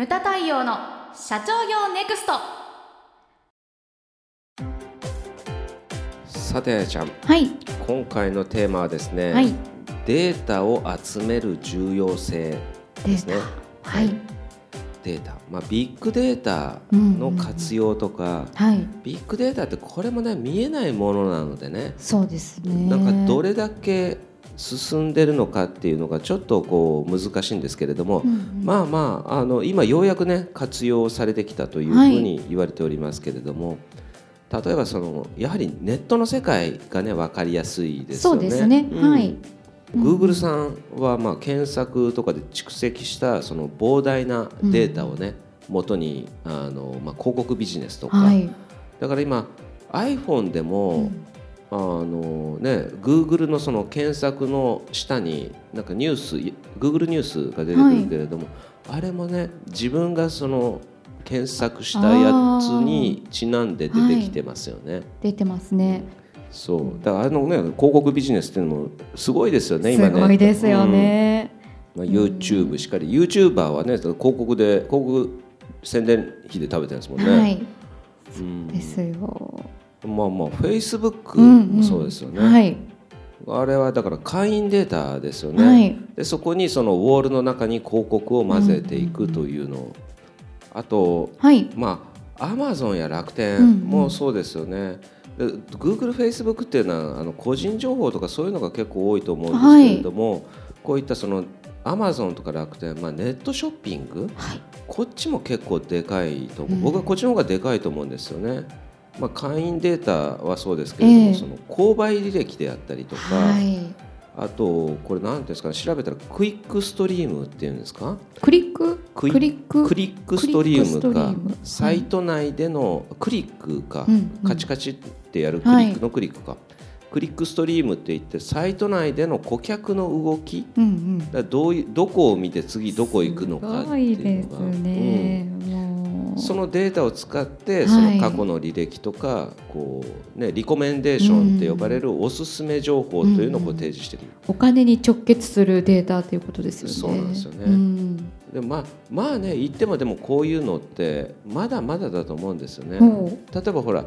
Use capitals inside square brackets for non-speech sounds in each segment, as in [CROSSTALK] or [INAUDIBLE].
ムタ太陽の社長業ネクスト。さてちゃん。はい。今回のテーマはですね、はい。データを集める重要性ですね。はい。データ、まあ、ビッグデータの活用とか、はい。ビッグデータってこれもね見えないものなのでね。そうですね。なんかどれだけ進んでるのかっていうのがちょっとこう難しいんですけれども、まあまああの今ようやくね活用されてきたというふうに言われておりますけれども、例えばそのやはりネットの世界がね分かりやすいですよね。そうですね、うん。はい。Google さんはまあ検索とかで蓄積したその膨大なデータをね、元にあのまあ広告ビジネスとか、はい。だから今 iPhone でも、あのね Google のその検索の下になんかニュース Google ニュースが出てくるけれども、あれもね自分がその検索したやつにちなんで出てきてますよね。出てますね。そう。だからあのね広告ビジネスっていうのもすごいですよね今ね。すごいですよね、まあ、YouTube しかり。YouTuber はね広告で広告宣伝費で食べてるんですもんね。はい。うん。ですよまあまあ Facebook うんうん。もそうですよね。はい。あれはだから会員データですよね。はい。でそこにそのウォールの中に広告を混ぜていくというの。を、あとはい。まあ Amazon や楽うんう天ん。もそうですよね。で Google、Facebook っていうのはあの個人情報とかそういうのが結構多いと思うんですけれども、こういったその Amazon とか楽天、まあ、ネットショッピング、はい。こっちも結構でかいと思う、うん。僕はこっちの方がでかいと思うんですよね。まあ、会員データはそうですけれども、ええ。その購買履歴であったりとか、はい。あとこれ何ですかね調べたらクイックストリームっていうんですか？クリック？クリック？クリックストリームかサイト内でのクリックか、うんうん。カチカチってやるクリックのクリックか、クリックストリームって言ってサイト内での顧客の動きうんうん。だどうどこを見て次どこ行くのかっていうすごいですのがね、もうん。うそのデータを使ってい。その過去の履歴とか、こうね、リコメンデーションって呼ばれるおすすめ情報というのを提示してる、お金に直結するデータということですよね。そうなんですよね。うん。でまあまあね言ってもでもこういうのってまだまだだと思うんですよね。ほ例えばほら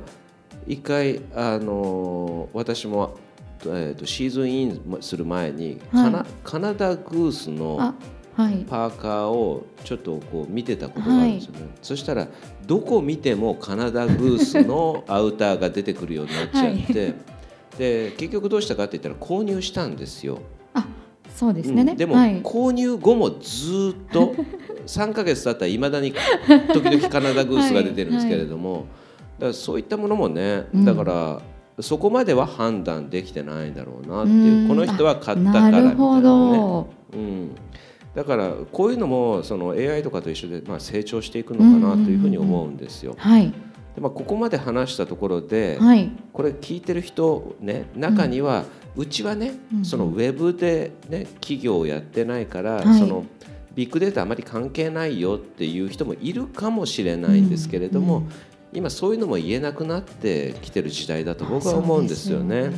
一回あのー私も、えー、とシーズンインする前に、カナはい。カナダグースのパーカーをちょっとこう見てたことがあるんですよね、そしたらどこ見てもカナダグースのアウターが出てくるようになっちゃって、で結局どうしたかって言ったら購入したんですよ。あそうですね、うん。でも、はい、購入後もずーっと [LAUGHS] 3ヶ月経ったらいまだに時々カナダグースが出てるんですけれども、だからそういったものもね、うん。だからそこまでは判断できてないんだろうなってういうん。この人は買ったからみたいなね。なうん、だからこういうのもその AI とかと一緒でまあ成長していくのかなというふうに思うんですよ。はい。でまあ、ここまで話したところで、はい。これ聞いてる人ね中には、うちはね、うんそのウェブで、ね、企業をやってないから、はい。そのビッグデータあまり関係ないよっていう人もいるかもしれないんですけれども、うん今そういうのも言えなくなってきてる時代だと僕は思うんですよね。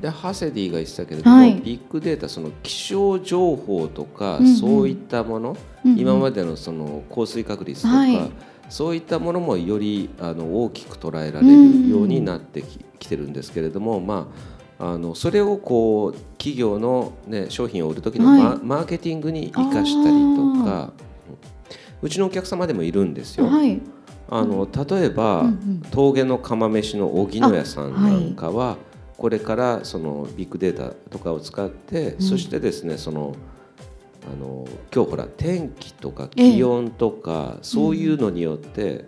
でハセディが言ってたけれども、はい。ビッグデータその気象情報とか、うんうん。そういったもの、うんうん。今までのその降水確率とか、はい。そういったものもよりあの大きく捉えられるようになってき,、きてるんですけれども、まあ、あのそれをこう企業の、ね、商品を売る時のマ,、はい。マーケティングに生かしたりとかうちのお客様でもいるんですよ。はい。あの例えば、うんうん。峠の釜飯の荻野屋さんなんかは、これからそのビッグデータとかを使って、うん。そしてですねそのあの今日ほら天気とかええ。気温とか、そういうのによって、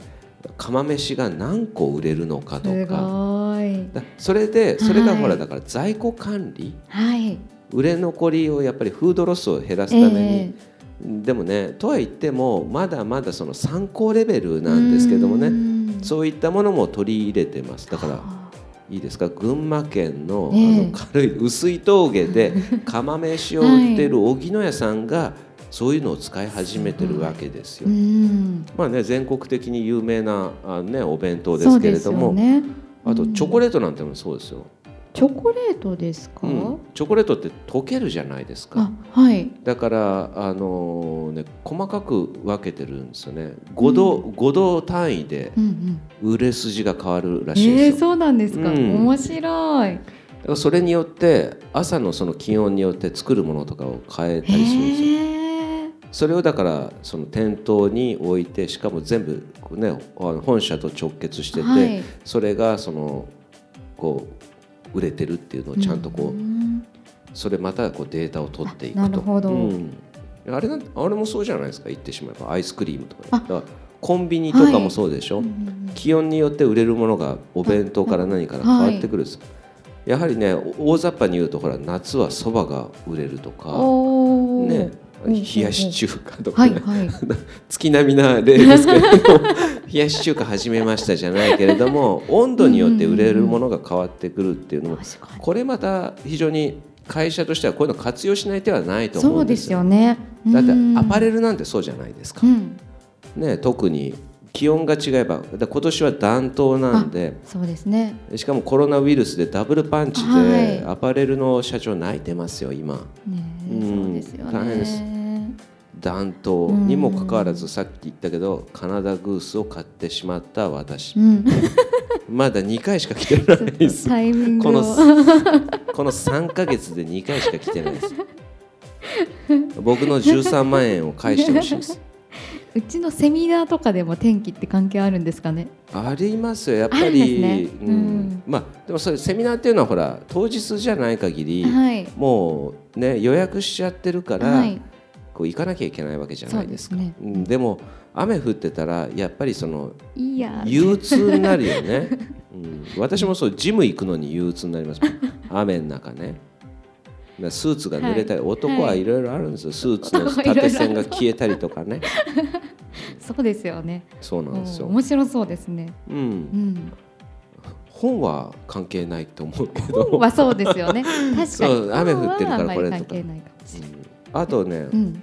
釜飯が何個売れるのかとすかそれでそれがほら、はいだから在庫管理。はい。売れ残りをやっぱりフードロスを減らすために、えでもねとは言ってもまだまだその参考レベルなんですけどもね。ねそういったものも取り入れてます。だからあいいですか？群馬県の,、ええ。あの軽い薄い峠で [LAUGHS] 釜飯を売ってる荻野屋さんがそういうのを使い始めてるわけですよ。うん。まあね、全国的に有名なあ、ね、お弁当ですすけれども、よね。あとチョコレートなんてのもそうですよ。チョコレートですか、うん、チョコレートって溶けるじゃないですか。あはい。だからあのーね細かく分けてるんですよね。5度、5度単位でうんうん。売れ筋が変わるらしいんえー、ですよ、そうなんですか、うん。面白い。だからそれによって朝のその気温によって作るものとかを変えたりするんですよ。へえそれをだからその店頭に置いてしかも全部ね本社と直結してて、はい。それがそのこう売れてるっていうのをちゃんとこう、ん。それまたこうデータを取っていくと。あなるほど。うん。あれあれもそうじゃないですか？言ってしまえば。アイスクリームとかあ。だからコンビニとかもそうでしょ、うんうん気温によって売れるものがお弁当から何から変わってくるんです、やはりね大雑把に言うとほら夏はそばが売れるとかねうん冷やし中華とかね、はいはい。[LAUGHS] 月並みな例ですけれども [LAUGHS] 冷やし中華始めましたじゃないけれども温度によって売れるものが変わってくるっていうのもこれまた非常に会社としてはこういうの活用しない手はないと思そううんでですすよ。よねだってアパルレルなんてそうじゃないですか。う。ん。ね、特に気温が違えばだ今年は暖冬なんでそうですね。しかもコロナウイルスでダブルパンチはでい。アパレルの社長泣いてますよ今。ねうん。そうですよね。大変です。暖冬にもかかわらずさっき言ったけどカナダグースを買ってしまった私。うん。まだ2回しか来てないです。[LAUGHS] タイミングを。このこの3ヶ月で2回しか来てないです。僕の13万円を返してほしいですうちのセミナーとかでも天気って関係あるんですかね？ありますよやっぱり、ね。うん。うん。まあでもそれセミナーっていうのはほら当日じゃない限り、はい。もうね予約しちゃってるから、はい。こう行かなきゃいけないわけじゃないですか。そうですね。うん。でも雨降ってたらやっぱりそのいいや。憂鬱になるよね、うん、私もそうジム行くのに憂鬱になります雨の中ねスーツが濡れたり、はい。男はいろいろあるんですよ、スーツの縦線が消えたりとかね。[LAUGHS] そうですよね。そうなんですよ、お面白そうですね。うん。う、ん。本は関係ないと思うけど。本はそうですよね。[LAUGHS] 確か雨降ってるからこれとかあとね、うん。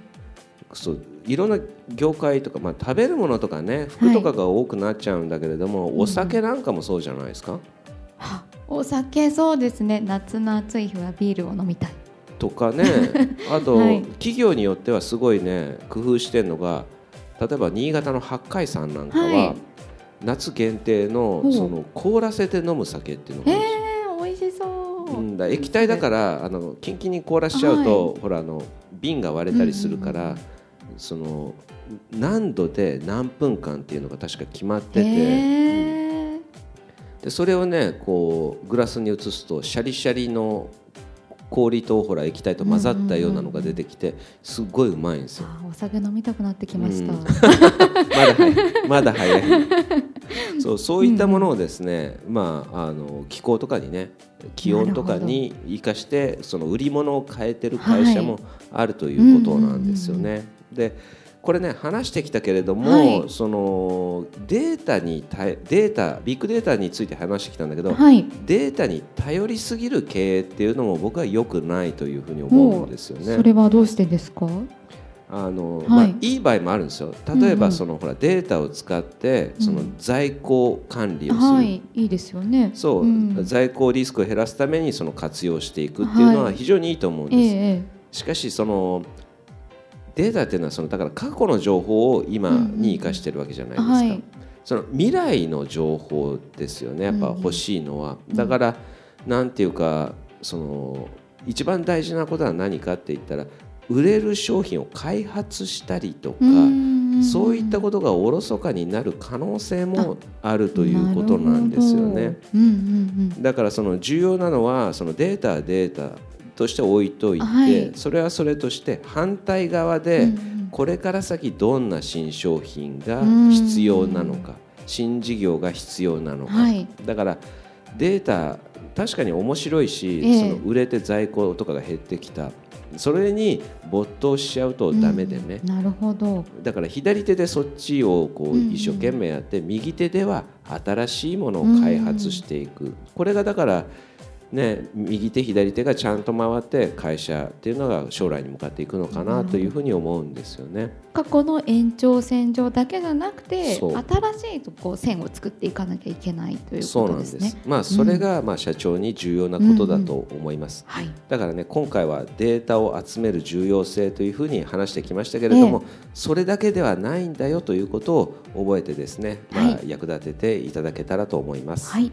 そういろんな業界とか、まあ、食べるものとかね服とかが多くなっちゃうんだけれども、お酒なんかもそうじゃないですか、あお酒そうですね。夏の暑い日はビールを飲みたい。とかね。[LAUGHS] あと、はい。企業によってはすごいね工夫してるのが例えば新潟の八海山なんかは、はい。夏限定のその凍らせて飲む酒っていうのがあるんですよ。えー、美味しそう、うん、だ液体だからあのキンキンに凍らしちゃうと、ほらあの瓶が割れたりするから、うんうんうん。その何度で何分間っていうのが確か決まってて、へーでそれをねこうグラスに移すとシャリシャリの氷とほら液体と混ざったようなのが出てきてすっごいうまいんですよ。あお酒飲みたくなってきました、うん。[LAUGHS] まだ早い。まだ早い。そうそういったものをですね、まあ、あの気候とかにね気温とかに生かしてその売り物を変えてる会社もあるということなんですよね。でこれね話してきたけれども、はい。そのデータに頼データビッグデータについて話してきたんだけど、はい。データに頼りすぎる経営っていうのも僕は良くないというふうに思うんですよね。それはどうしてですか？あのはい。まあ、いい場合もあるんですよ。例えうんうん。ばその、ほらデータを使ってそのうん在庫管理をする、はいいいですよね。そう、ん。在庫リスクを減らすためにその活用していくっていうのははい。非常にいいと思うんえです、ええ。しかしそのデータっていうのはそのだから過去の情報を今に生かしてるわけじゃないですか、はい。その未来の情報ですよね。やっぱ欲しいのは、だからなんていうかその一番大事なことは何かって言ったら売れる商品を開発したりとか、そういったことがおろそかになる可能性もあるということなんですよね。なるほど。うんうんだからその重要なのはそのデータはデータとして置いといて、はい。それはそれとして反対側うんでうんうん。これから先どんな新商品が必要なのか新事業が必要なのか、はい。だからデータ確かに面白いし、ええ。その売れて在庫とかが減ってきた。それに没頭しちゃうとダメでね、うんなるほど。だから左手でそっちをこうんううん。一生懸命やって、右手では新しいものを開発していく、これがだからね、右手左手がちゃんと回って会社っていうのが将来に向かっていくのかなというふうに思うんですよね。過去の延長線上だけじゃなくて新しいこう線を作っていかなきゃいけないというそうなんです。ことですね。まあそれがまあ社長に重要なことだと思います。はい、だからね今回はデータを集める重要性というふうに話してきましたけれども、それだけではないんだよということを覚えてですね、まあはい。役立てていただけたらと思います。はい、